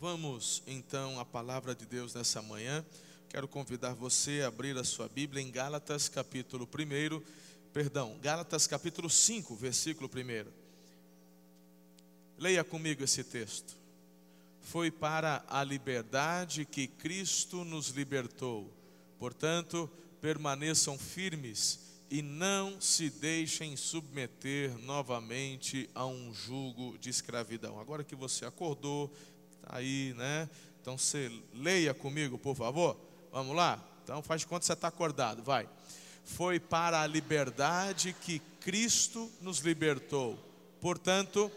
Vamos então à palavra de Deus nessa manhã. Quero convidar você a abrir a sua Bíblia em Gálatas capítulo 1, perdão, Gálatas capítulo 5, versículo 1. Leia comigo esse texto. Foi para a liberdade que Cristo nos libertou. Portanto, permaneçam firmes e não se deixem submeter novamente a um jugo de escravidão. Agora que você acordou, aí, né? Então você leia comigo, por favor. Vamos lá? Então faz de conta que você está acordado, vai. Foi para a liberdade que Cristo nos libertou. Portanto,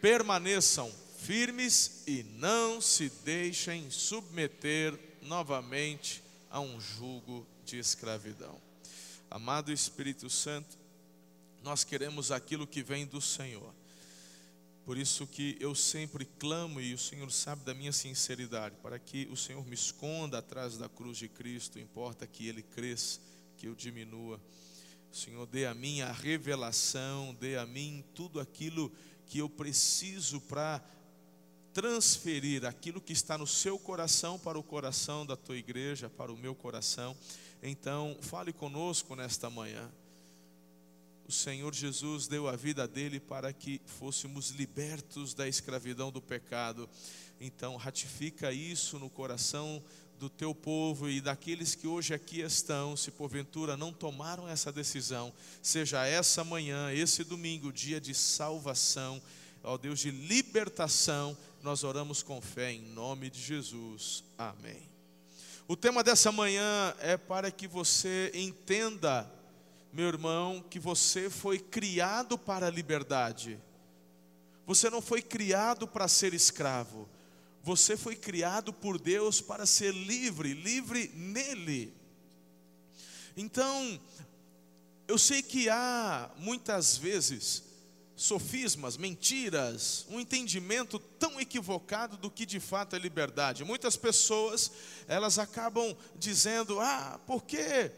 permaneçam firmes e não se deixem submeter novamente a um jugo de escravidão. Amado Espírito Santo, nós queremos aquilo que vem do Senhor. Por isso que eu sempre clamo e o Senhor sabe da minha sinceridade, para que o Senhor me esconda atrás da cruz de Cristo, importa que ele cresça, que eu diminua. O Senhor dê a mim a revelação, dê a mim tudo aquilo que eu preciso para transferir aquilo que está no seu coração para o coração da tua igreja, para o meu coração. Então, fale conosco nesta manhã. O Senhor Jesus deu a vida dele para que fôssemos libertos da escravidão do pecado. Então, ratifica isso no coração do teu povo e daqueles que hoje aqui estão, se porventura não tomaram essa decisão, seja essa manhã, esse domingo, dia de salvação, ó Deus de libertação, nós oramos com fé em nome de Jesus. Amém. O tema dessa manhã é para que você entenda, meu irmão, que você foi criado para a liberdade. Você não foi criado para ser escravo. Você foi criado por Deus para ser livre, livre nele. Então, eu sei que há muitas vezes sofismas, mentiras, um entendimento tão equivocado do que de fato é liberdade. Muitas pessoas, elas acabam dizendo: "Ah, porque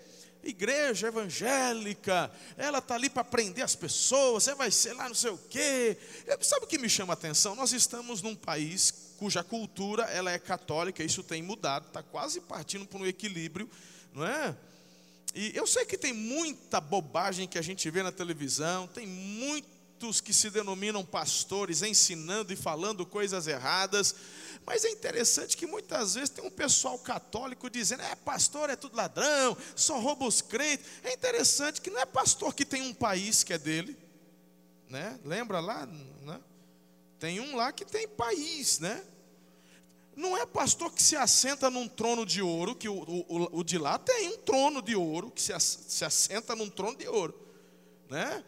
igreja evangélica, ela está ali para prender as pessoas, você vai ser lá não sei o quê. Sabe o que me chama a atenção? Nós estamos num país cuja cultura ela é católica, isso tem mudado, está quase partindo para um equilíbrio, não é? E eu sei que tem muita bobagem que a gente vê na televisão, tem muito muitos que se denominam pastores ensinando e falando coisas erradas, mas é interessante que muitas vezes tem um pessoal católico dizendo: é pastor, é tudo ladrão, só rouba os crentes. É interessante que não é pastor que tem um país que é dele, né? Lembra lá? Né? Tem um lá que tem país, né? Não é pastor que se assenta num trono de ouro, que o, o, o de lá tem um trono de ouro, que se, se assenta num trono de ouro, né?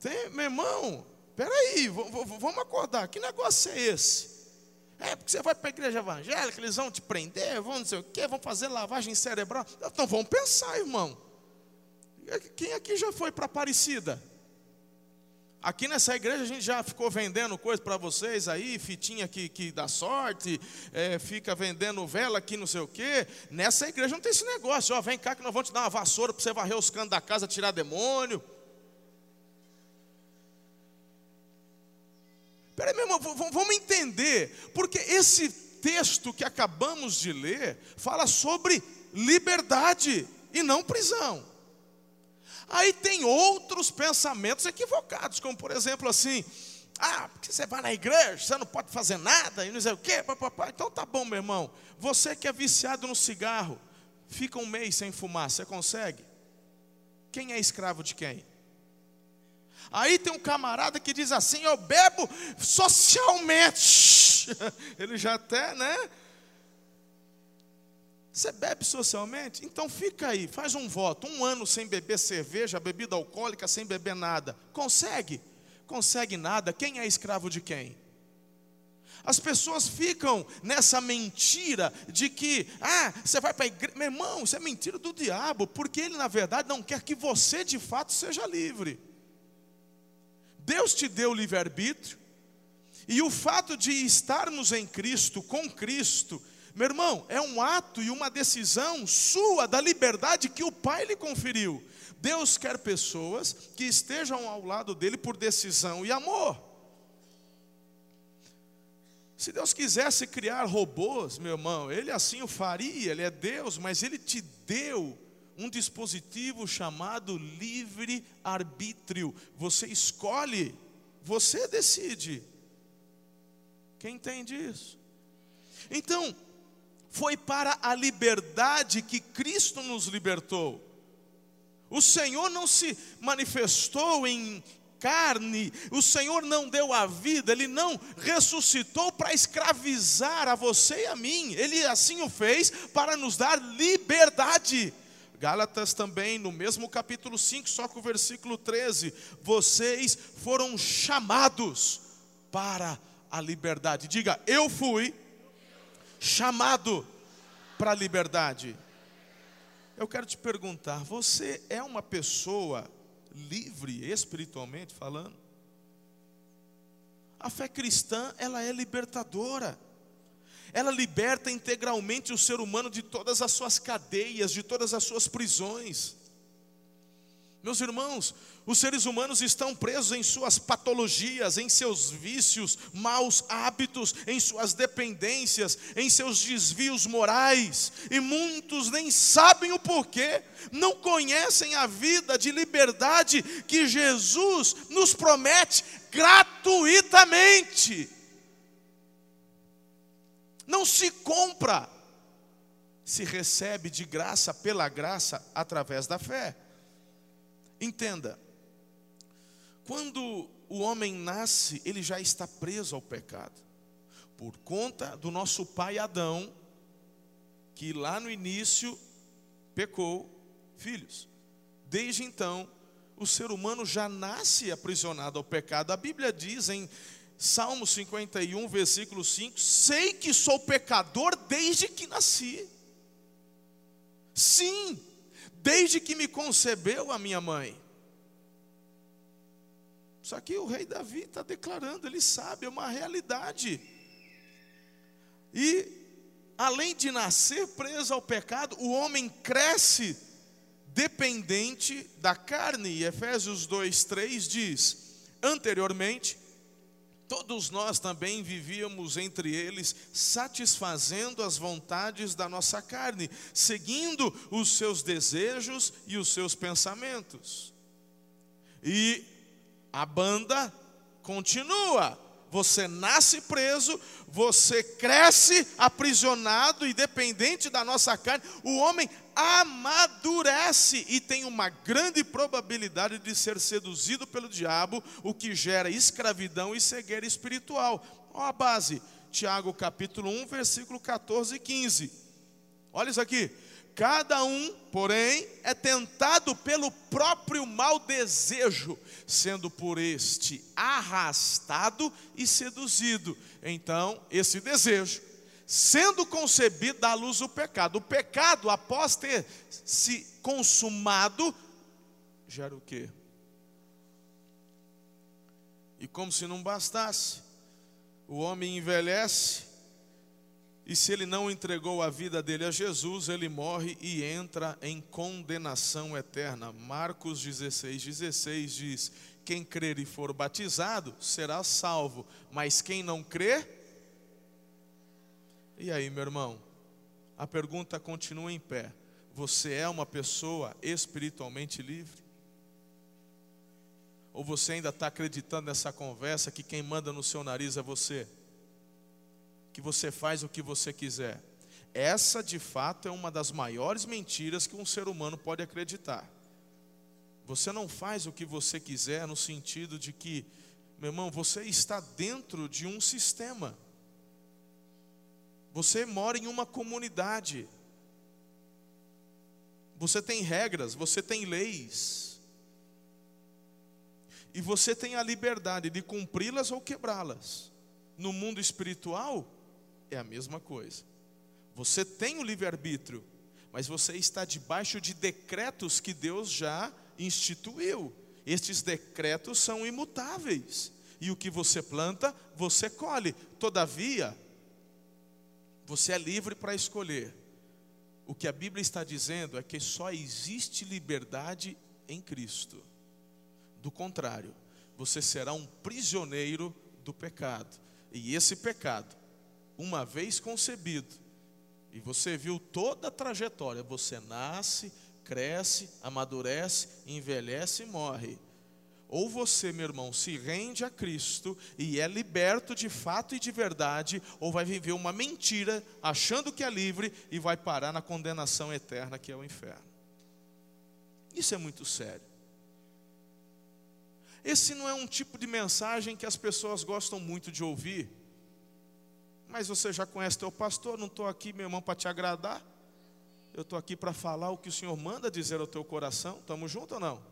Tem, meu irmão, peraí, vamos acordar. Que negócio é esse? É porque você vai para a igreja evangélica, eles vão te prender, vão não sei o quê, vão fazer lavagem cerebral. Então vamos pensar, irmão. Quem aqui já foi para Aparecida? Aqui nessa igreja a gente já ficou vendendo coisa para vocês aí, fitinha que, que dá sorte, é, fica vendendo vela aqui, não sei o quê. Nessa igreja não tem esse negócio, ó, vem cá que nós vamos te dar uma vassoura para você varrer os canos da casa, tirar demônio. Peraí, meu irmão, vamos entender, porque esse texto que acabamos de ler fala sobre liberdade e não prisão. Aí tem outros pensamentos equivocados, como por exemplo assim, ah, porque você vai na igreja, você não pode fazer nada, e não sei o quê, papapá. Então tá bom, meu irmão. Você que é viciado no cigarro, fica um mês sem fumar, você consegue? Quem é escravo de quem? Aí tem um camarada que diz assim: Eu bebo socialmente. Ele já até, né? Você bebe socialmente? Então fica aí, faz um voto. Um ano sem beber cerveja, bebida alcoólica, sem beber nada. Consegue? Consegue nada. Quem é escravo de quem? As pessoas ficam nessa mentira de que, ah, você vai para a igreja. Meu irmão, isso é mentira do diabo, porque ele, na verdade, não quer que você de fato seja livre. Deus te deu livre-arbítrio, e o fato de estarmos em Cristo, com Cristo, meu irmão, é um ato e uma decisão sua da liberdade que o Pai lhe conferiu. Deus quer pessoas que estejam ao lado dele por decisão e amor. Se Deus quisesse criar robôs, meu irmão, Ele assim o faria, Ele é Deus, mas Ele te deu um dispositivo chamado livre-arbítrio. Você escolhe, você decide. Quem entende isso? Então, foi para a liberdade que Cristo nos libertou. O Senhor não se manifestou em carne, o Senhor não deu a vida, Ele não ressuscitou para escravizar a você e a mim, Ele assim o fez para nos dar liberdade. Gálatas também, no mesmo capítulo 5, só com o versículo 13: vocês foram chamados para a liberdade. Diga, eu fui chamado para a liberdade. Eu quero te perguntar: você é uma pessoa livre espiritualmente falando. A fé cristã, ela é libertadora. Ela liberta integralmente o ser humano de todas as suas cadeias, de todas as suas prisões. Meus irmãos, os seres humanos estão presos em suas patologias, em seus vícios, maus hábitos, em suas dependências, em seus desvios morais, e muitos nem sabem o porquê, não conhecem a vida de liberdade que Jesus nos promete gratuitamente. Não se compra, se recebe de graça pela graça através da fé. Entenda, quando o homem nasce, ele já está preso ao pecado, por conta do nosso pai Adão, que lá no início pecou filhos. Desde então, o ser humano já nasce aprisionado ao pecado. A Bíblia diz em Salmo 51, versículo 5: Sei que sou pecador desde que nasci. Sim, desde que me concebeu a minha mãe. Só que o rei Davi está declarando, ele sabe, é uma realidade. E, além de nascer preso ao pecado, o homem cresce dependente da carne. E Efésios 2,3 diz: Anteriormente, todos nós também vivíamos entre eles, satisfazendo as vontades da nossa carne, seguindo os seus desejos e os seus pensamentos. E a banda continua. Você nasce preso, você cresce aprisionado e dependente da nossa carne. O homem amadurece e tem uma grande probabilidade de ser seduzido pelo diabo, o que gera escravidão e cegueira espiritual. Olha a base, Tiago capítulo 1, versículo 14 e 15. Olha isso aqui. Cada um, porém, é tentado pelo próprio mau desejo, sendo por este arrastado e seduzido. Então, esse desejo, sendo concebido, dá luz o pecado. O pecado, após ter se consumado, gera o quê? E como se não bastasse, o homem envelhece e se ele não entregou a vida dele a Jesus, ele morre e entra em condenação eterna. Marcos 16, 16 diz: Quem crer e for batizado será salvo, mas quem não crer. E aí, meu irmão, a pergunta continua em pé: Você é uma pessoa espiritualmente livre? Ou você ainda está acreditando nessa conversa que quem manda no seu nariz é você? Que você faz o que você quiser. Essa, de fato, é uma das maiores mentiras que um ser humano pode acreditar. Você não faz o que você quiser no sentido de que, meu irmão, você está dentro de um sistema. Você mora em uma comunidade. Você tem regras, você tem leis. E você tem a liberdade de cumpri-las ou quebrá-las. No mundo espiritual, é a mesma coisa. Você tem o livre-arbítrio, mas você está debaixo de decretos que Deus já instituiu. Estes decretos são imutáveis. E o que você planta, você colhe. Todavia, você é livre para escolher. O que a Bíblia está dizendo é que só existe liberdade em Cristo. Do contrário, você será um prisioneiro do pecado. E esse pecado uma vez concebido, e você viu toda a trajetória, você nasce, cresce, amadurece, envelhece e morre. Ou você, meu irmão, se rende a Cristo e é liberto de fato e de verdade, ou vai viver uma mentira, achando que é livre e vai parar na condenação eterna que é o inferno. Isso é muito sério. Esse não é um tipo de mensagem que as pessoas gostam muito de ouvir. Mas você já conhece teu pastor, não estou aqui, meu irmão, para te agradar. Eu estou aqui para falar o que o Senhor manda dizer ao teu coração. Estamos juntos ou não?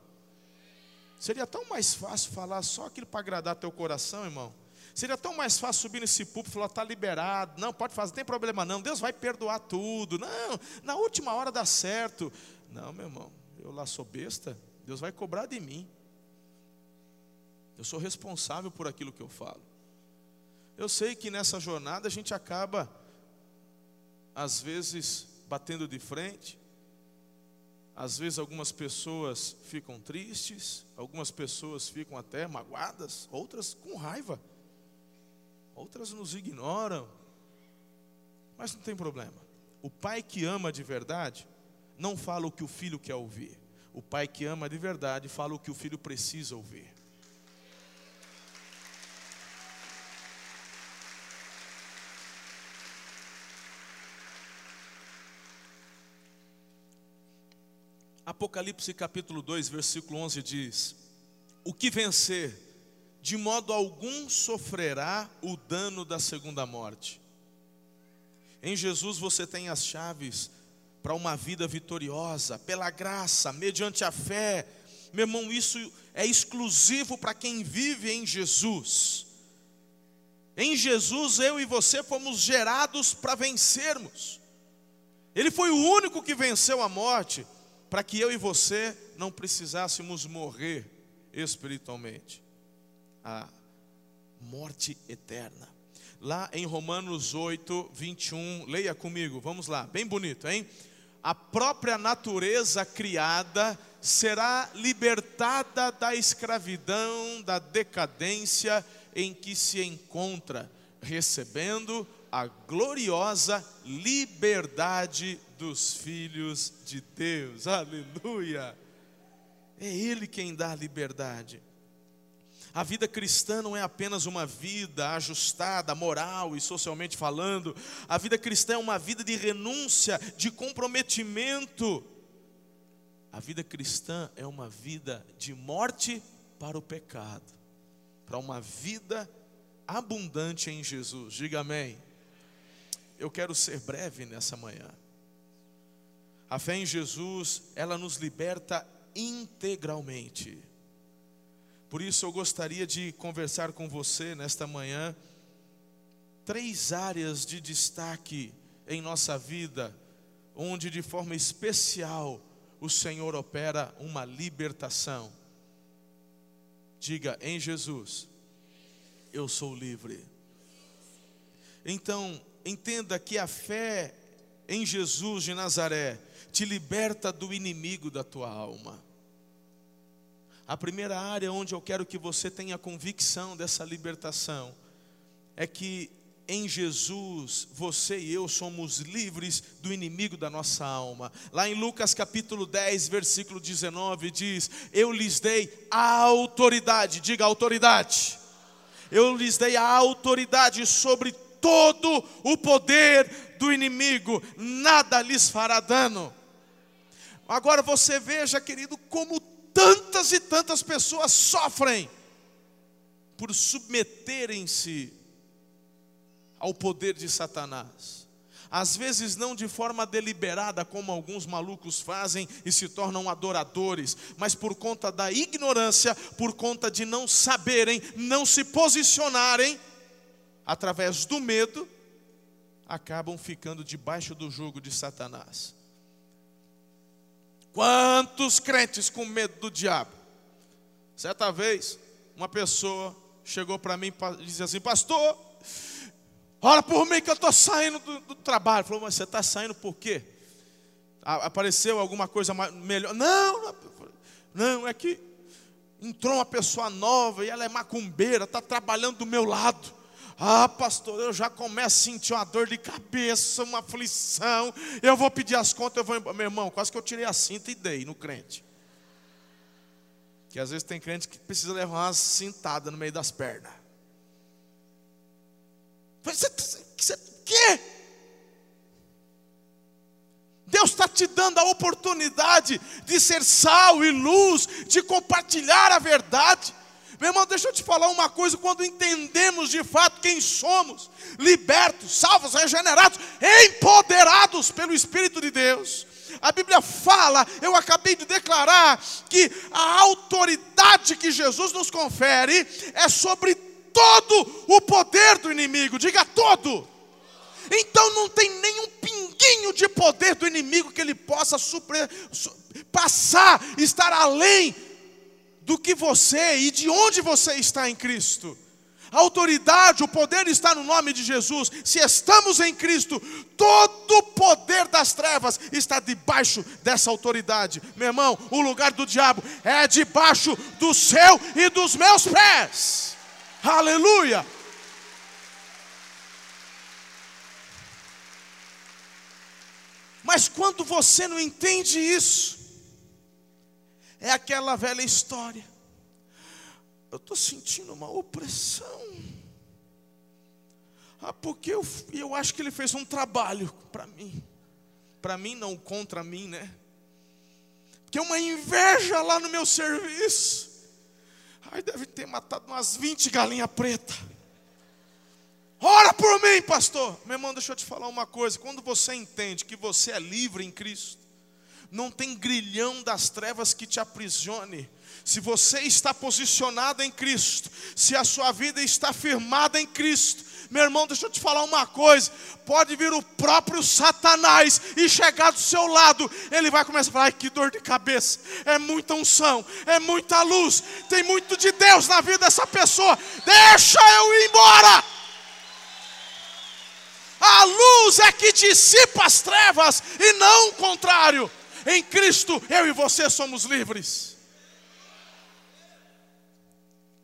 Seria tão mais fácil falar só aquilo para agradar teu coração, irmão. Seria tão mais fácil subir nesse púlpito e falar, está liberado, não, pode fazer, não tem problema não, Deus vai perdoar tudo, não, na última hora dá certo. Não, meu irmão, eu lá sou besta, Deus vai cobrar de mim. Eu sou responsável por aquilo que eu falo. Eu sei que nessa jornada a gente acaba, às vezes, batendo de frente, às vezes algumas pessoas ficam tristes, algumas pessoas ficam até magoadas, outras com raiva, outras nos ignoram. Mas não tem problema. O pai que ama de verdade não fala o que o filho quer ouvir. O pai que ama de verdade fala o que o filho precisa ouvir. Apocalipse capítulo 2, versículo 11 diz: O que vencer, de modo algum sofrerá o dano da segunda morte. Em Jesus você tem as chaves para uma vida vitoriosa, pela graça, mediante a fé. Meu irmão, isso é exclusivo para quem vive em Jesus. Em Jesus, eu e você fomos gerados para vencermos. Ele foi o único que venceu a morte para que eu e você não precisássemos morrer espiritualmente. A morte eterna. Lá em Romanos 8, 21, leia comigo, vamos lá, bem bonito, hein? A própria natureza criada será libertada da escravidão, da decadência em que se encontra, recebendo a gloriosa liberdade dos filhos de Deus. Aleluia! É Ele quem dá a liberdade. A vida cristã não é apenas uma vida ajustada, moral e socialmente falando. A vida cristã é uma vida de renúncia, de comprometimento. A vida cristã é uma vida de morte para o pecado, para uma vida abundante em Jesus. Diga amém. Eu quero ser breve nessa manhã. A fé em Jesus, ela nos liberta integralmente. Por isso eu gostaria de conversar com você nesta manhã três áreas de destaque em nossa vida, onde de forma especial o Senhor opera uma libertação. Diga em Jesus, eu sou livre. Então, entenda que a fé em Jesus de Nazaré te liberta do inimigo da tua alma. A primeira área onde eu quero que você tenha convicção dessa libertação é que em Jesus, você e eu somos livres do inimigo da nossa alma. Lá em Lucas capítulo 10, versículo 19, diz: Eu lhes dei a autoridade, diga autoridade. Eu lhes dei a autoridade sobre todo o poder do inimigo, nada lhes fará dano. Agora você veja, querido, como tantas e tantas pessoas sofrem por submeterem-se ao poder de Satanás. Às vezes não de forma deliberada, como alguns malucos fazem e se tornam adoradores, mas por conta da ignorância, por conta de não saberem, não se posicionarem, através do medo, acabam ficando debaixo do jugo de Satanás. Quantos crentes com medo do diabo? Certa vez, uma pessoa chegou para mim e disse assim: Pastor, ora por mim que eu estou saindo do, do, trabalho. Falou, mas você está saindo por quê? Apareceu alguma coisa melhor? Não, não, é que entrou uma pessoa nova e ela é macumbeira, está trabalhando do meu lado. Ah, pastor, eu já começo a sentir uma dor de cabeça, uma aflição. Eu vou pedir as contas, eu vou embora. Meu irmão, quase que eu tirei a cinta e dei no crente. Que às vezes tem crente que precisa levar uma cintada no meio das pernas. Você, você, quê? Deus está te dando a oportunidade de ser sal e luz, de compartilhar a verdade. Meu irmão, deixa eu te falar uma coisa: quando entendemos de fato quem somos, libertos, salvos, regenerados, empoderados pelo Espírito de Deus, a Bíblia fala, eu acabei de declarar, que a autoridade que Jesus nos confere é sobre todo o poder do inimigo, diga todo. Então não tem nenhum pinguinho de poder do inimigo que ele possa supre, passar, estar além do que você e de onde você está em Cristo. A autoridade, o poder está no nome de Jesus. Se estamos em Cristo, todo o poder das trevas está debaixo dessa autoridade. Meu irmão, o lugar do diabo é debaixo do seu e dos meus pés. Aleluia! Mas quando você não entende isso, é aquela velha história. Eu estou sentindo uma opressão. Ah, porque eu, eu acho que ele fez um trabalho para mim. Para mim, não contra mim, né? Porque uma inveja lá no meu serviço. Ai, deve ter matado umas 20 galinhas pretas. Ora por mim, pastor. Meu irmão, deixa eu te falar uma coisa. Quando você entende que você é livre em Cristo, não tem grilhão das trevas que te aprisione. Se você está posicionado em Cristo, se a sua vida está firmada em Cristo, meu irmão, deixa eu te falar uma coisa: pode vir o próprio Satanás e chegar do seu lado, ele vai começar a falar: que dor de cabeça, é muita unção, é muita luz, tem muito de Deus na vida dessa pessoa, deixa eu ir embora. A luz é que dissipa as trevas e não o contrário. Em Cristo, eu e você somos livres.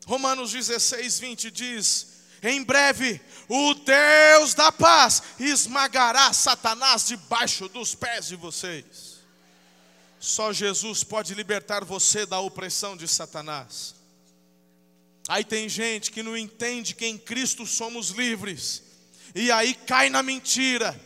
Romanos 16, 20 diz: Em breve, o Deus da paz esmagará Satanás debaixo dos pés de vocês. Só Jesus pode libertar você da opressão de Satanás. Aí tem gente que não entende que em Cristo somos livres, e aí cai na mentira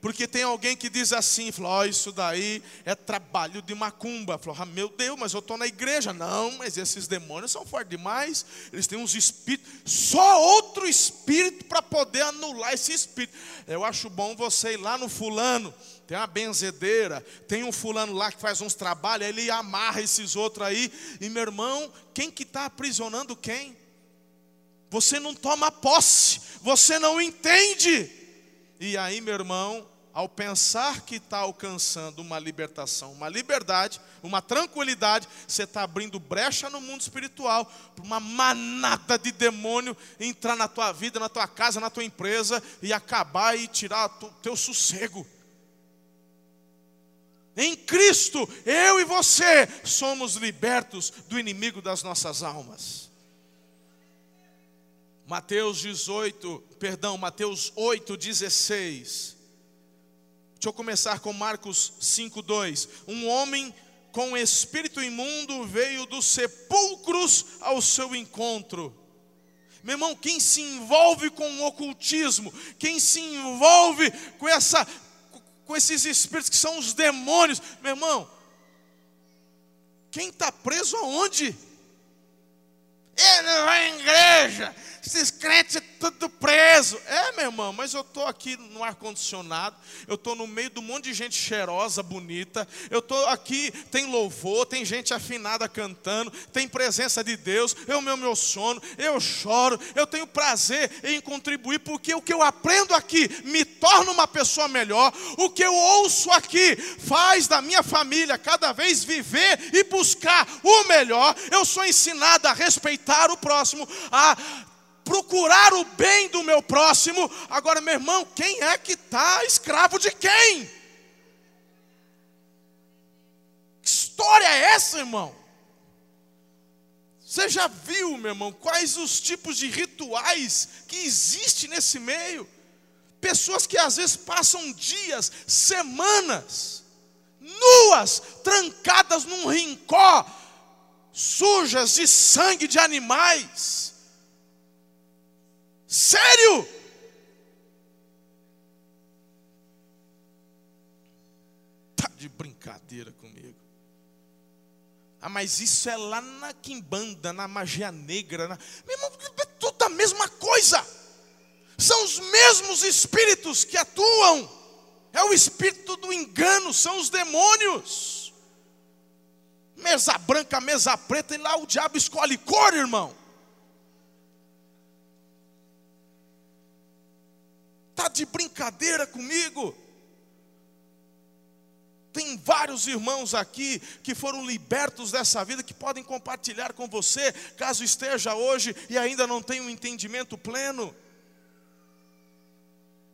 porque tem alguém que diz assim, falou, oh, isso daí é trabalho de macumba. Falou, ah, meu Deus, mas eu estou na igreja. Não, mas esses demônios são fortes demais. Eles têm uns espíritos, só outro espírito para poder anular esse espírito. Eu acho bom você ir lá no fulano, tem uma benzedeira, tem um fulano lá que faz uns trabalhos, ele amarra esses outros aí. E meu irmão, quem que está aprisionando quem? Você não toma posse, você não entende. E aí, meu irmão, ao pensar que está alcançando uma libertação, uma liberdade, uma tranquilidade, você está abrindo brecha no mundo espiritual para uma manada de demônio entrar na tua vida, na tua casa, na tua empresa e acabar e tirar o teu sossego. Em Cristo, eu e você somos libertos do inimigo das nossas almas. Mateus 18, perdão, Mateus 8, 16. Deixa eu começar com Marcos 5, 2. Um homem com espírito imundo veio dos sepulcros ao seu encontro. Meu irmão, quem se envolve com o ocultismo, quem se envolve com essa com esses espíritos que são os demônios, meu irmão, quem está preso aonde? Ele vai à igreja, esses crentes tudo preso. É, meu irmão, mas eu estou aqui no ar-condicionado, eu estou no meio de um monte de gente cheirosa, bonita, eu estou aqui, tem louvor, tem gente afinada cantando, tem presença de Deus, eu meu meu sono, eu choro, eu tenho prazer em contribuir, porque o que eu aprendo aqui me torna uma pessoa melhor, o que eu ouço aqui faz da minha família cada vez viver e buscar o melhor. Eu sou ensinado a respeitar o próximo, a procurar o bem do meu próximo. Agora, meu irmão, quem é que está escravo de quem? Que história é essa, irmão? Você já viu, meu irmão, quais os tipos de rituais que existem nesse meio? Pessoas que às vezes passam dias, semanas, nuas, trancadas num rincó, sujas de sangue de animais. Sério? Tá de brincadeira comigo. Ah, mas isso é lá na Quimbanda, na magia negra. Na... Meu irmão, é tudo a mesma coisa. São os mesmos espíritos que atuam. É o espírito do engano, são os demônios. Mesa branca, mesa preta, e lá o diabo escolhe cor, irmão. Tá de brincadeira comigo? Tem vários irmãos aqui que foram libertos dessa vida, que podem compartilhar com você, caso esteja hoje e ainda não tenha um entendimento pleno.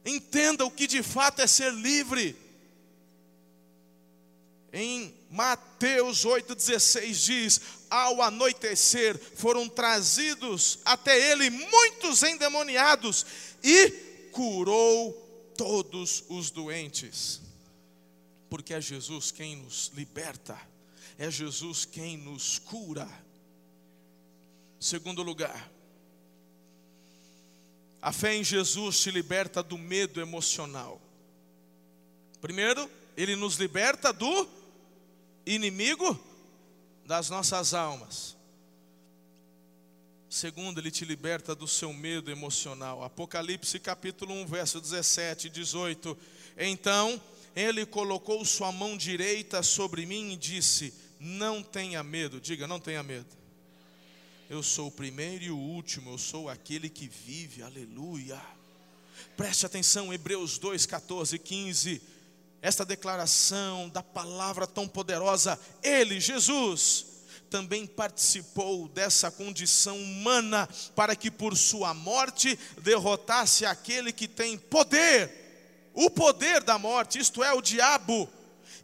Entenda o que de fato é ser livre. Em Mateus 8,16 diz: Ao anoitecer foram trazidos até ele muitos endemoniados, e curou todos os doentes porque é Jesus quem nos liberta, é Jesus quem nos cura. Segundo lugar, a fé em Jesus te liberta do medo emocional. Primeiro, ele nos liberta do inimigo das nossas almas. Segundo, ele te liberta do seu medo emocional. Apocalipse capítulo 1, verso 17 e 18. Então, ele colocou sua mão direita sobre mim e disse: Não tenha medo, diga, não tenha medo. Eu sou o primeiro e o último, eu sou aquele que vive, aleluia. Preste atenção, Hebreus 2, 14 e 15. Esta declaração da palavra tão poderosa, Ele, Jesus, também participou dessa condição humana, para que por sua morte derrotasse aquele que tem poder o poder da morte, isto é, o diabo,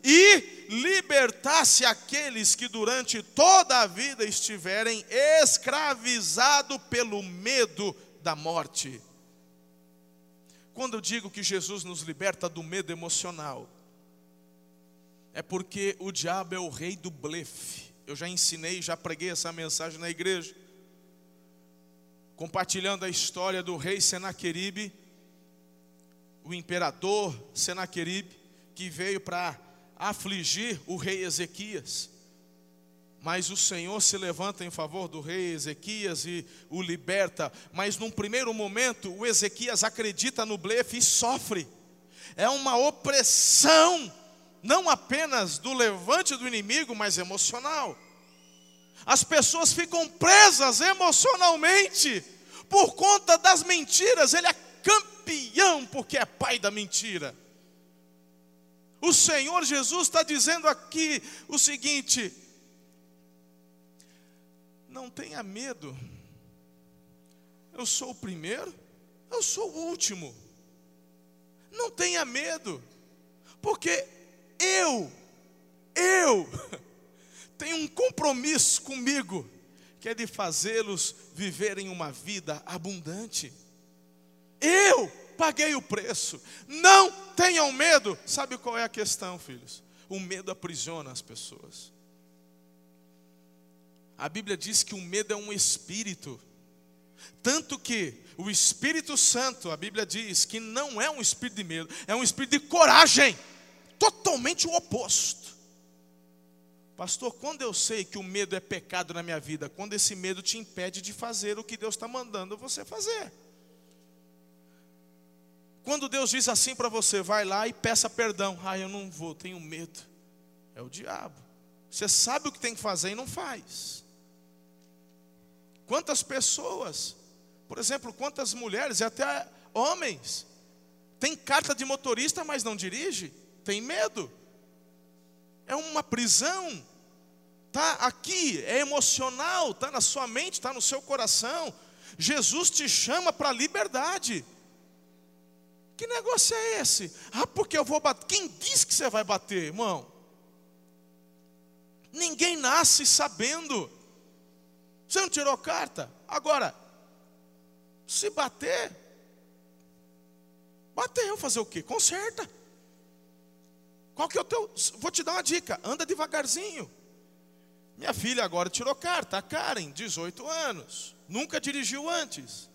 e libertasse aqueles que durante toda a vida estiverem escravizados pelo medo da morte. Quando eu digo que Jesus nos liberta do medo emocional, é porque o diabo é o rei do blefe. Eu já ensinei, já preguei essa mensagem na igreja, compartilhando a história do rei Senaqueribe o imperador Senaqueribe, que veio para afligir o rei Ezequias. Mas o Senhor se levanta em favor do rei Ezequias e o liberta. Mas num primeiro momento, o Ezequias acredita no blefe e sofre. É uma opressão, não apenas do levante do inimigo, mas emocional. As pessoas ficam presas emocionalmente por conta das mentiras. Ele é campeão porque é pai da mentira. O Senhor Jesus está dizendo aqui o seguinte: não tenha medo, eu sou o primeiro, eu sou o último. Não tenha medo, porque eu, eu, tenho um compromisso comigo, que é de fazê-los viverem uma vida abundante. Eu paguei o preço. Não tenham medo. Sabe qual é a questão, filhos? O medo aprisiona as pessoas. A Bíblia diz que o medo é um espírito. Tanto que o Espírito Santo, a Bíblia diz que não é um espírito de medo, é um espírito de coragem. Totalmente o oposto. Pastor, quando eu sei que o medo é pecado na minha vida? Quando esse medo te impede de fazer o que Deus está mandando você fazer. Quando Deus diz assim para você, vai lá e peça perdão. Ah, eu não vou, tenho medo. É o diabo. Você sabe o que tem que fazer e não faz. Quantas pessoas, por exemplo, quantas mulheres e até homens, tem carta de motorista, mas não dirige, tem medo. É uma prisão. Tá aqui, é emocional, tá na sua mente, tá no seu coração. Jesus te chama para a liberdade. Que negócio é esse? Ah, porque eu vou bater. Quem diz que você vai bater, irmão? Ninguém nasce sabendo. Você não tirou carta? Agora, se bater, bateu, fazer o quê? Conserta. Qual que é o teu. Vou te dar uma dica: anda devagarzinho. Minha filha agora tirou carta, a Karen, 18 anos. Nunca dirigiu antes.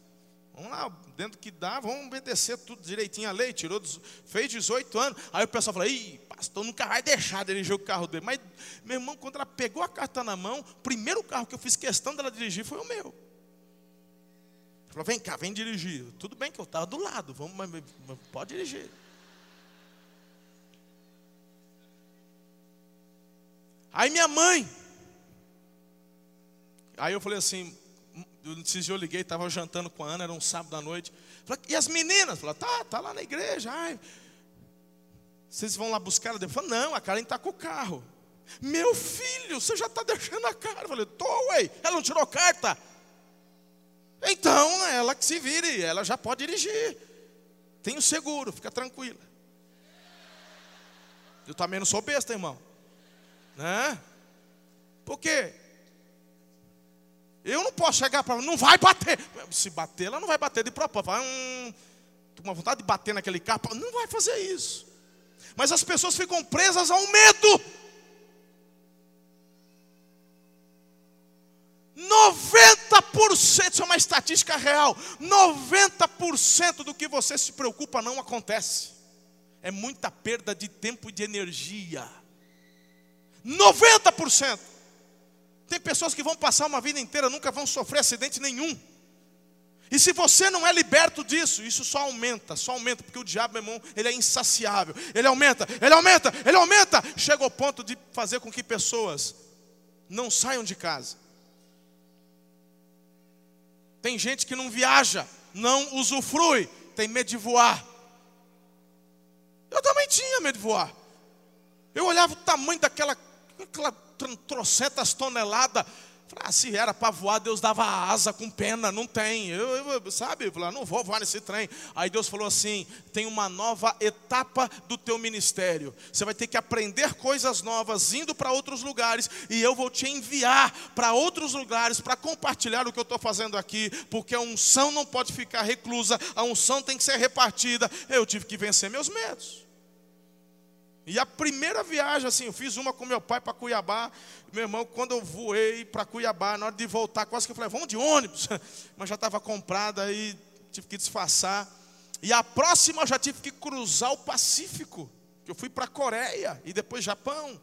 Vamos lá, dentro que dá, vamos obedecer tudo direitinho a lei. Tirou, fez 18 anos. Aí o pessoal fala: Ih, pastor, nunca vai deixar dirigir o carro dele. Mas, meu irmão, quando ela pegou a carta na mão, o primeiro carro que eu fiz questão dela dirigir foi o meu. Falou: Vem cá, vem dirigir. Tudo bem que eu estava do lado, vamos, mas, mas pode dirigir. Aí minha mãe. Aí eu falei assim, esses dias eu liguei, estava jantando com a Ana, era um sábado à noite. Falei, e as meninas? Falei, tá, tá lá na igreja. Ai, vocês vão lá buscar ela? Eu não, a Karen está com o carro. Meu filho, você já está deixando a cara. Eu falei, tô, ué, ela não tirou carta. Então, ela que se vire, ela já pode dirigir. Tem o seguro, fica tranquila. Eu também não sou besta, irmão. Né? Por quê? Eu não posso chegar para não vai bater. Se bater, ela não vai bater de propósito. Vai, uma vontade de bater naquele carro. Não vai fazer isso. Mas as pessoas ficam presas a um medo. 90%, isso é uma estatística real. 90% do que você se preocupa não acontece. É muita perda de tempo e de energia. 90%. Tem pessoas que vão passar uma vida inteira, nunca vão sofrer acidente nenhum. E se você não é liberto disso, isso só aumenta, só aumenta, porque o diabo, meu irmão, ele é insaciável. Ele aumenta, ele aumenta, ele aumenta. Chega ao ponto de fazer com que pessoas não saiam de casa. Tem gente que não viaja, não usufrui, tem medo de voar. Eu também tinha medo de voar. Eu olhava o tamanho daquela aquela trocentas toneladas. Ah, se era para voar, Deus dava asa com pena, não tem. Eu, eu sabe, falei, ah, não vou voar nesse trem. Aí Deus falou assim: tem uma nova etapa do teu ministério. Você vai ter que aprender coisas novas, indo para outros lugares, e eu vou te enviar para outros lugares para compartilhar o que eu estou fazendo aqui, porque a unção não pode ficar reclusa, a unção tem que ser repartida. Eu tive que vencer meus medos. E a primeira viagem, assim, eu fiz uma com meu pai para Cuiabá. Meu irmão, quando eu voei para Cuiabá, na hora de voltar, quase que eu falei, vamos de ônibus. Mas já estava comprada, aí tive que disfarçar. E a próxima eu já tive que cruzar o Pacífico. Que eu fui para Coreia e depois Japão.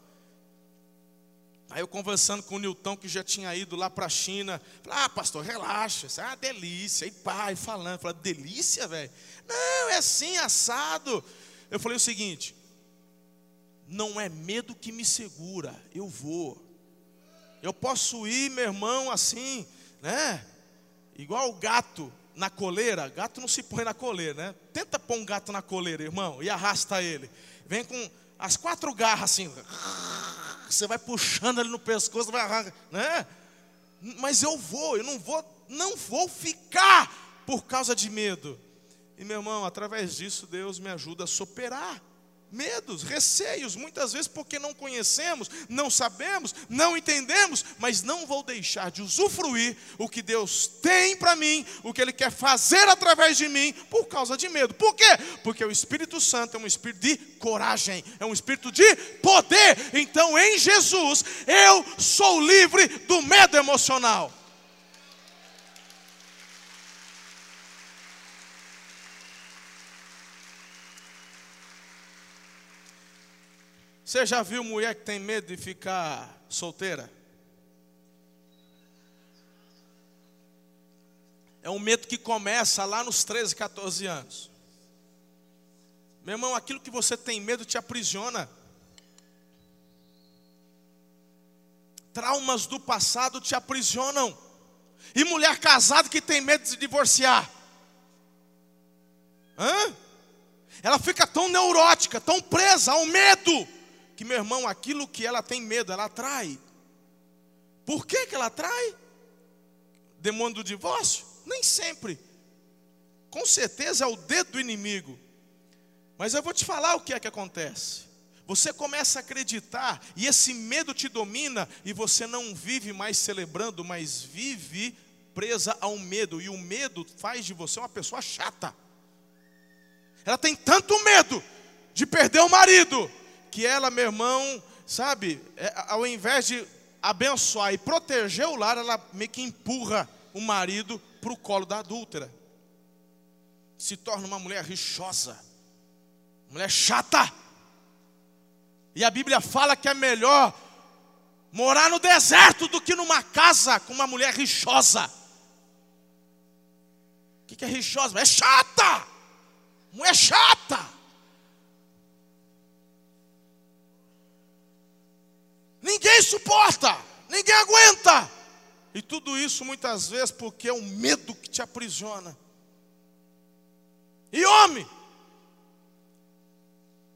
Aí eu conversando com o Nilton, que já tinha ido lá para a China. Falei, ah, pastor, relaxa, isso é uma delícia. E pai, falando, falei, delícia, velho? Não, é assim, assado. Eu falei o seguinte, não é medo que me segura, eu vou. Eu posso ir, meu irmão, assim, né? Igual o gato na coleira. Gato não se põe na coleira, né? Tenta pôr um gato na coleira, irmão, e arrasta ele. Vem com as quatro garras assim. Você vai puxando ele no pescoço, vai arrancar, né? Mas eu vou, eu não vou, não vou ficar por causa de medo. E meu irmão, através disso Deus me ajuda a superar medos, receios, muitas vezes porque não conhecemos, não sabemos, não entendemos, mas não vou deixar de usufruir o que Deus tem para mim, o que Ele quer fazer através de mim, por causa de medo. Por quê? Porque o Espírito Santo é um espírito de coragem, é um espírito de poder. Então, em Jesus, eu sou livre do medo emocional. Você já viu mulher que tem medo de ficar solteira? É um medo que começa lá nos 13, 14 anos. Meu irmão, aquilo que você tem medo te aprisiona. Traumas do passado te aprisionam. E mulher casada que tem medo de divorciar. Hã? Ela fica tão neurótica, tão presa ao medo que, meu irmão, aquilo que ela tem medo, ela atrai. Por que, que ela atrai? Demônio do divórcio? Nem sempre. Com certeza é o dedo do inimigo. Mas eu vou te falar o que é que acontece. Você começa a acreditar e esse medo te domina e você não vive mais celebrando, mas vive presa ao medo e o medo faz de você uma pessoa chata. Ela tem tanto medo de perder o marido que ela, meu irmão, sabe, é, ao invés de abençoar e proteger o lar, ela meio que empurra o marido para o colo da adúltera. Se torna uma mulher rixosa, mulher chata. E a Bíblia fala que é melhor morar no deserto do que numa casa com uma mulher rixosa. O que é rixosa? É chata. Mulher chata. Ninguém suporta, ninguém aguenta. E tudo isso muitas vezes porque é o medo que te aprisiona. E homem,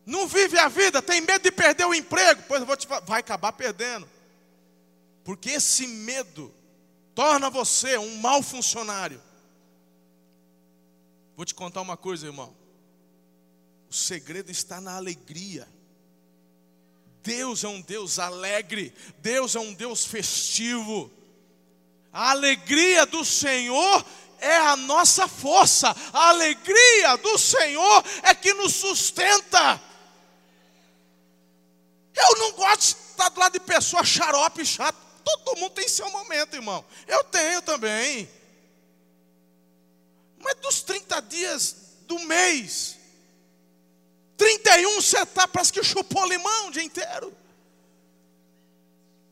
não vive a vida, tem medo de perder o emprego, pois eu vou te vai acabar perdendo. Porque esse medo torna você um mau funcionário. Vou te contar uma coisa, irmão. O segredo está na alegria. Deus é um Deus alegre, Deus é um Deus festivo. A alegria do Senhor é a nossa força, a alegria do Senhor é que nos sustenta. Eu não gosto de estar do lado de pessoa xarope chato. Todo mundo tem seu momento, irmão. Eu tenho também. Mas dos 30 dias do mês, 31 você está, parece que chupou limão o dia inteiro.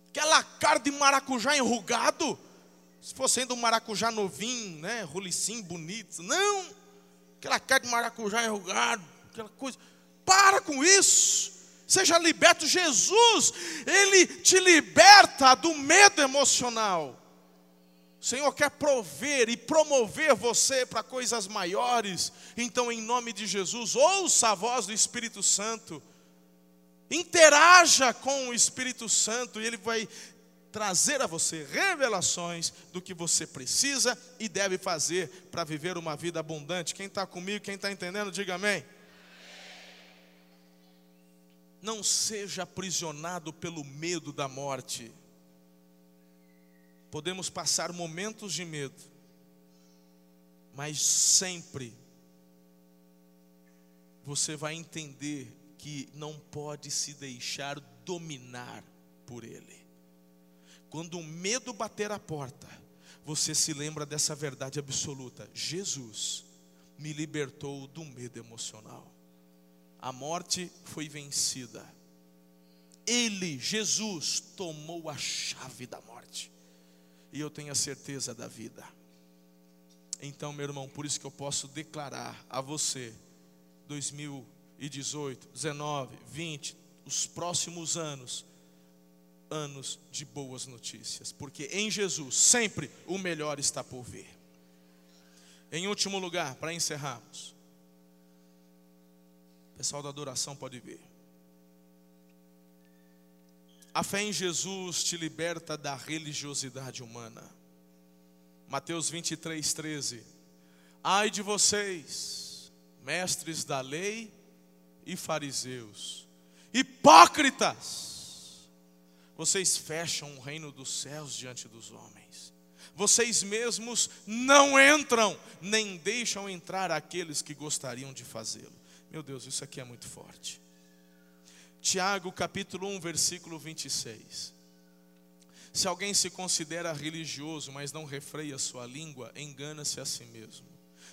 Aquela cara de maracujá enrugado. Se fosse ainda um maracujá novinho, né? Rolicinho, bonito. Não. Aquela cara de maracujá enrugado. Aquela coisa. Para com isso. Seja liberto. Jesus, Ele te liberta do medo emocional. O Senhor quer prover e promover você para coisas maiores. Então, em nome de Jesus, ouça a voz do Espírito Santo. Interaja com o Espírito Santo e ele vai trazer a você revelações do que você precisa e deve fazer para viver uma vida abundante. Quem está comigo, quem está entendendo, diga amém. Não seja aprisionado pelo medo da morte. Podemos passar momentos de medo, mas sempre você vai entender que não pode se deixar dominar por ele. Quando o medo bater a porta, você se lembra dessa verdade absoluta: Jesus me libertou do medo emocional. A morte foi vencida. Ele, Jesus, tomou a chave da morte e eu tenho a certeza da vida. Então, meu irmão, por isso que eu posso declarar a você, 2018, 19, 20, os próximos anos, anos de boas notícias, porque em Jesus sempre o melhor está por vir. Em último lugar, para encerrarmos, o pessoal da adoração pode ver. A fé em Jesus te liberta da religiosidade humana. Mateus 23, 13. Ai de vocês, mestres da lei e fariseus, hipócritas, vocês fecham o reino dos céus diante dos homens. Vocês mesmos não entram, nem deixam entrar aqueles que gostariam de fazê-lo. Meu Deus, isso aqui é muito forte. Tiago capítulo 1, versículo 26. Se alguém se considera religioso, mas não refreia sua língua, engana-se a si mesmo.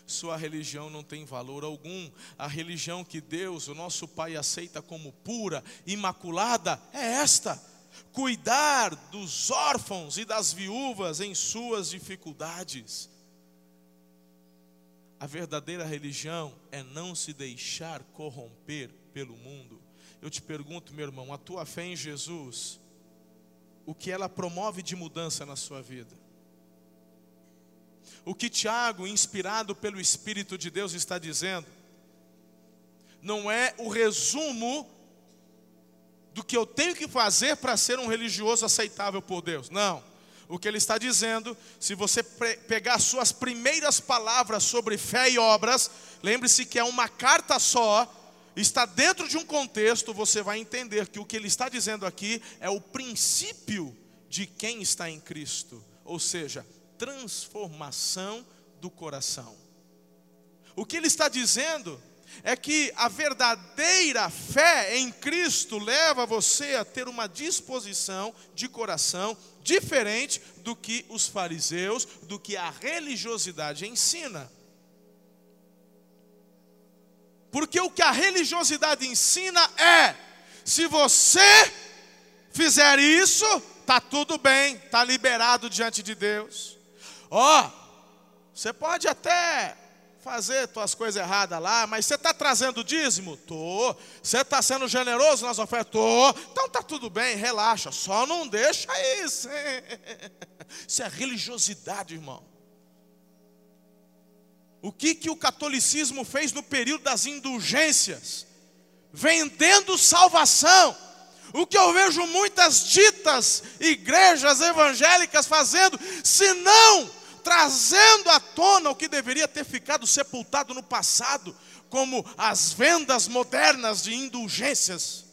Sua religião não tem valor algum. A religião que Deus, o nosso Pai, aceita como pura, imaculada, é esta: cuidar dos órfãos e das viúvas em suas dificuldades. A verdadeira religião é não se deixar corromper pelo mundo eu te pergunto, meu irmão, a tua fé em Jesus, o que ela promove de mudança na sua vida? O que Tiago, inspirado pelo Espírito de Deus, está dizendo, não é o resumo do que eu tenho que fazer para ser um religioso aceitável por Deus. Não. O que ele está dizendo, se você pegar suas primeiras palavras sobre fé e obras, lembre-se que é uma carta só, está dentro de um contexto, você vai entender que o que ele está dizendo aqui é o princípio de quem está em Cristo, ou seja, transformação do coração. O que ele está dizendo é que a verdadeira fé em Cristo leva você a ter uma disposição de coração diferente do que os fariseus, do que a religiosidade ensina. Porque o que a religiosidade ensina é: se você fizer isso, tá tudo bem, tá liberado diante de Deus. Ó, oh, você pode até fazer tuas coisas erradas lá, mas você está trazendo dízimo? Tô. Você está sendo generoso nas ofertas? Tô. Então tá tudo bem, relaxa. Só não deixa isso. Isso é religiosidade, irmão. O que, que o catolicismo fez no período das indulgências? Vendendo salvação. O que eu vejo muitas ditas igrejas evangélicas fazendo, se não trazendo à tona o que deveria ter ficado sepultado no passado, como as vendas modernas de indulgências.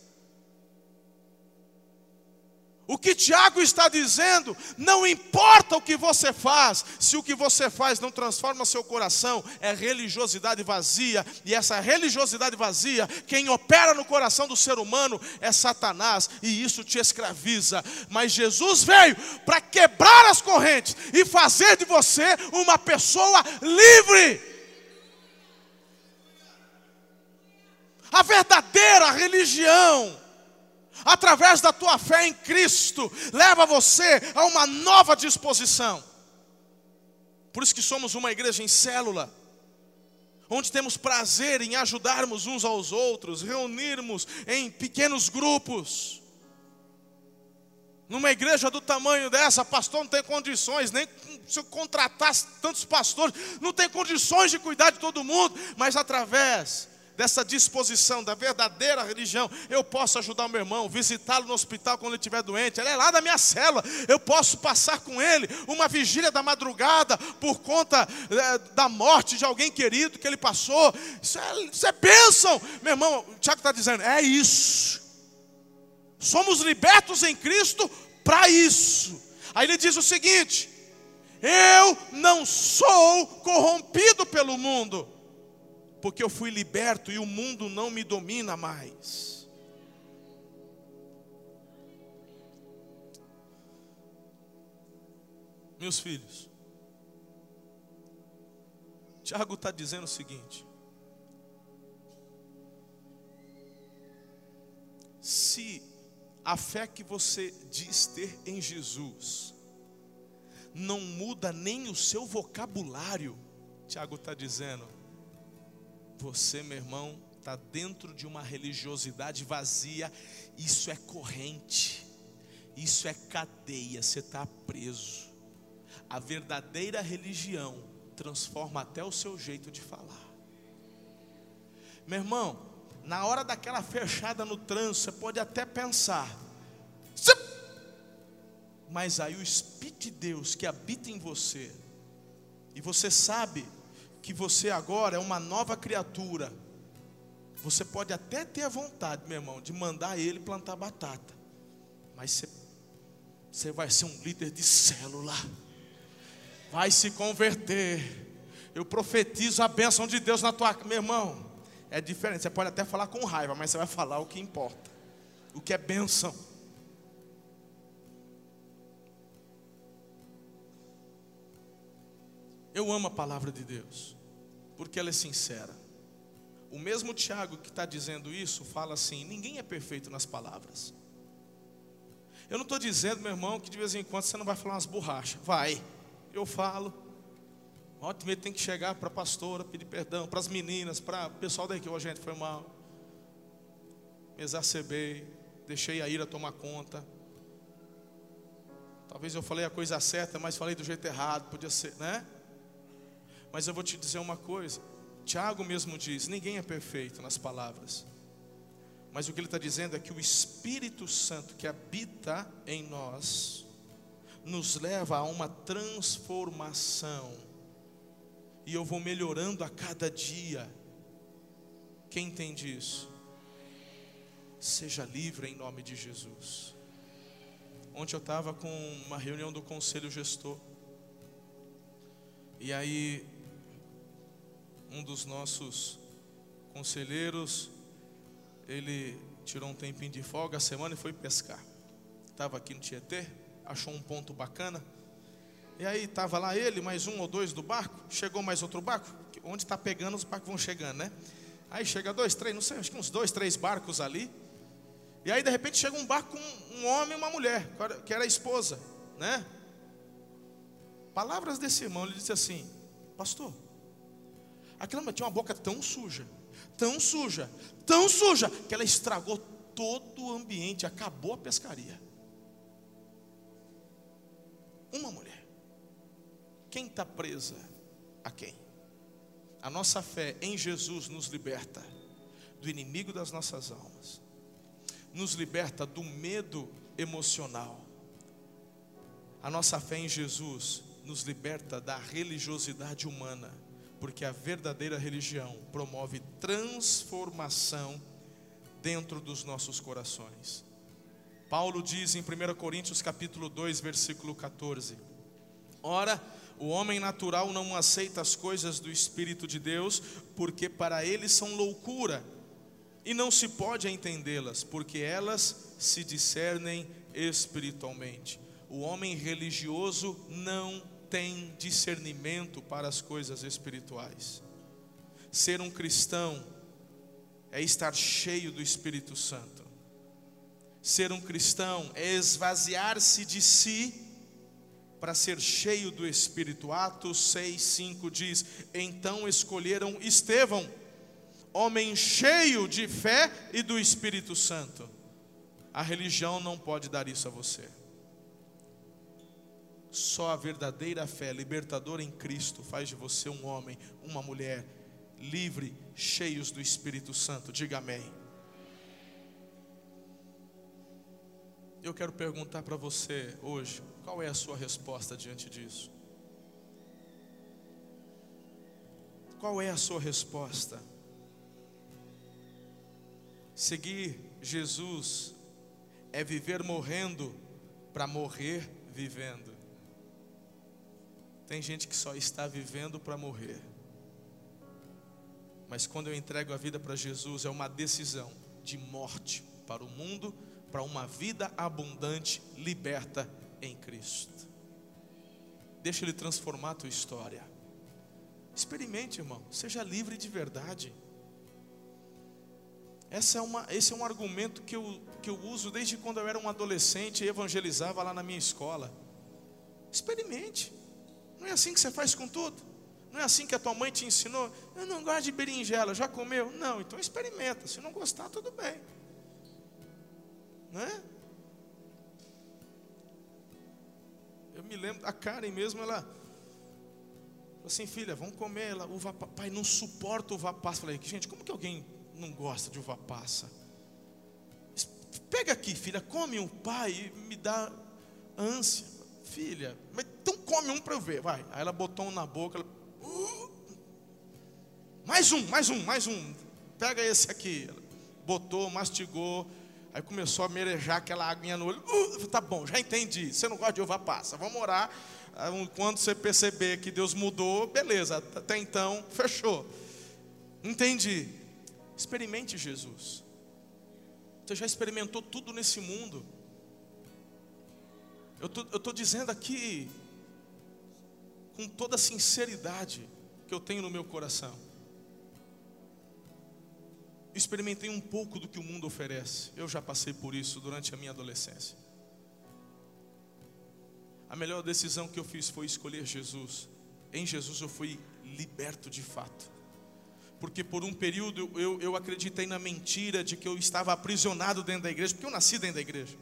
O que Tiago está dizendo, não importa o que você faz, se o que você faz não transforma seu coração, é religiosidade vazia, e essa religiosidade vazia, quem opera no coração do ser humano é Satanás, e isso te escraviza. Mas Jesus veio para quebrar as correntes e fazer de você uma pessoa livre. A verdadeira religião através da tua fé em Cristo, leva você a uma nova disposição. Por isso que somos uma igreja em célula, onde temos prazer em ajudarmos uns aos outros, reunirmos em pequenos grupos. Numa igreja do tamanho dessa, pastor não tem condições, nem se eu contratasse tantos pastores, não tem condições de cuidar de todo mundo, mas através dessa disposição da verdadeira religião, eu posso ajudar o meu irmão, visitá-lo no hospital quando ele estiver doente. Ele é lá da minha cela, eu posso passar com ele uma vigília da madrugada por conta é, da morte de alguém querido que ele passou. Isso é, isso é bênção, meu irmão. Tiago está dizendo: é isso. Somos libertos em Cristo para isso. Aí ele diz o seguinte: eu não sou corrompido pelo mundo porque eu fui liberto e o mundo não me domina mais. Meus filhos, Tiago está dizendo o seguinte: se a fé que você diz ter em Jesus não muda nem o seu vocabulário, Tiago está dizendo, você, meu irmão, está dentro de uma religiosidade vazia. Isso é corrente, isso é cadeia, você está preso. A verdadeira religião transforma até o seu jeito de falar. Meu irmão, na hora daquela fechada no trânsito, você pode até pensar, mas aí o Espírito de Deus que habita em você, e você sabe que você agora é uma nova criatura. Você pode até ter a vontade, meu irmão, de mandar ele plantar batata. Mas você, você vai ser um líder de célula. Vai se converter. Eu profetizo a bênção de Deus na tua meu irmão. É diferente. Você pode até falar com raiva, mas você vai falar o que importa. O que é bênção. Eu amo a palavra de Deus, porque ela é sincera. O mesmo Tiago que está dizendo isso fala assim: ninguém é perfeito nas palavras. Eu não estou dizendo, meu irmão, que de vez em quando você não vai falar umas borrachas. Vai, eu falo. Ótimo, tem que chegar para a pastora, pedir perdão, para as meninas, para o pessoal daqui, a gente foi mal. Me exacerbei, deixei a ira tomar conta. Talvez eu falei a coisa certa, mas falei do jeito errado, podia ser, né? Mas eu vou te dizer uma coisa: Tiago mesmo diz: ninguém é perfeito nas palavras. Mas o que ele está dizendo é que o Espírito Santo que habita em nós nos leva a uma transformação. E eu vou melhorando a cada dia. Quem entende isso? Seja livre em nome de Jesus. Ontem eu estava com uma reunião do conselho gestor. E aí, um dos nossos conselheiros, ele tirou um tempinho de folga a semana e foi pescar. Estava aqui no Tietê, achou um ponto bacana. E aí estava lá ele, mais um ou dois do barco. Chegou mais outro barco. Onde está pegando, os barcos vão chegando, né? Aí chega dois, três, não sei, acho que uns dois, três barcos ali. E aí de repente chega um barco com um homem e uma mulher, que era a esposa, né? Palavras desse irmão, ele disse assim: Pastor, aquela mulher tinha uma boca tão suja, tão suja, tão suja, que ela estragou todo o ambiente, acabou a pescaria. Uma mulher. Quem está presa a quem? A nossa fé em Jesus nos liberta do inimigo das nossas almas nos liberta do medo emocional. A nossa fé em Jesus nos liberta da religiosidade humana, porque a verdadeira religião promove transformação dentro dos nossos corações. Paulo diz em 1 Coríntios capítulo 2, versículo 14: Ora, o homem natural não aceita as coisas do espírito de Deus, porque para ele são loucura e não se pode entendê-las, porque elas se discernem espiritualmente. O homem religioso não tem discernimento para as coisas espirituais. Ser um cristão é estar cheio do Espírito Santo. Ser um cristão é esvaziar-se de si para ser cheio do Espírito. Atos 6, 5 diz: Então escolheram Estevão homem cheio de fé e do Espírito Santo. A religião não pode dar isso a você. Só a verdadeira fé libertadora em Cristo faz de você um homem, uma mulher livre, cheios do Espírito Santo. Diga amém. Eu quero perguntar para você hoje, qual é a sua resposta diante disso? Qual é a sua resposta? Seguir Jesus é viver morrendo para morrer vivendo. Tem gente que só está vivendo para morrer. Mas quando eu entrego a vida para Jesus, é uma decisão de morte para o mundo, para uma vida abundante, liberta em Cristo. Deixa Ele transformar a tua história. Experimente, irmão, seja livre de verdade. Essa é uma, esse é um argumento que eu, que eu uso desde quando eu era um adolescente e evangelizava lá na minha escola. Experimente. Não é assim que você faz com tudo? Não é assim que a tua mãe te ensinou? Eu não gosto de berinjela, já comeu? Não, então experimenta. Se não gostar, tudo bem. Não é? Eu me lembro, a Karen mesmo, ela assim, filha, vamos comer ela, uva, pai, não suporta uva passa. Falei, gente, como que alguém não gosta de uva passa. Pega aqui, filha, come um pai me dá ânsia. Filha, mas então come um para eu ver, vai. Aí ela botou um na boca. Ela, uh, mais um, mais um, mais um. Pega esse aqui. Ela botou, mastigou. Aí começou a merejar aquela aguinha no olho. Uh, tá bom, já entendi. Você não gosta de uva passa. Vamos orar. Quando você perceber que Deus mudou, beleza. Até então, fechou. Entendi. Experimente Jesus. Você já experimentou tudo nesse mundo. Eu estou dizendo aqui, com toda a sinceridade que eu tenho no meu coração. Experimentei um pouco do que o mundo oferece. Eu já passei por isso durante a minha adolescência. A melhor decisão que eu fiz foi escolher Jesus. Em Jesus eu fui liberto de fato porque por um período eu, eu acreditei na mentira de que eu estava aprisionado dentro da igreja, porque eu nasci dentro da igreja.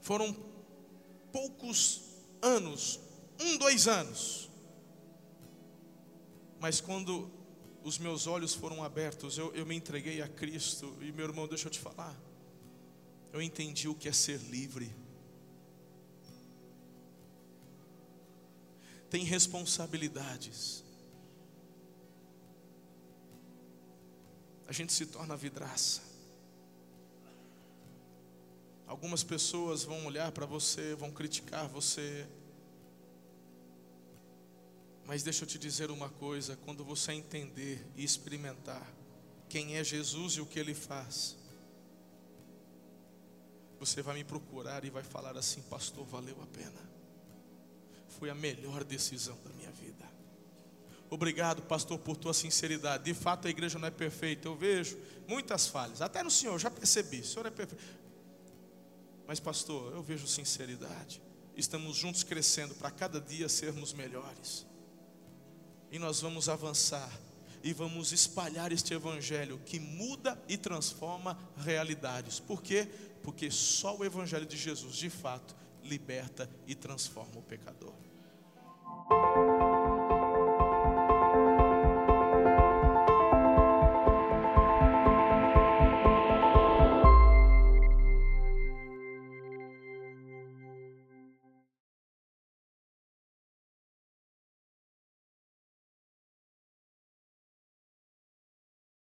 Foram poucos anos, um, dois anos, mas quando os meus olhos foram abertos, eu, eu me entreguei a Cristo, e meu irmão, deixa eu te falar, eu entendi o que é ser livre. Tem responsabilidades a gente se torna vidraça. Algumas pessoas vão olhar para você, vão criticar você. Mas deixa eu te dizer uma coisa: quando você entender e experimentar quem é Jesus e o que ele faz, você vai me procurar e vai falar assim, pastor, valeu a pena. Foi a melhor decisão da minha vida. Obrigado, pastor, por tua sinceridade. De fato, a igreja não é perfeita. Eu vejo muitas falhas. Até no Senhor, já percebi. O Senhor é perfeito. Mas, pastor, eu vejo sinceridade. Estamos juntos crescendo para cada dia sermos melhores. E nós vamos avançar e vamos espalhar este evangelho que muda e transforma realidades. Por quê? porque só o Evangelho de Jesus, de fato, liberta e transforma o pecador.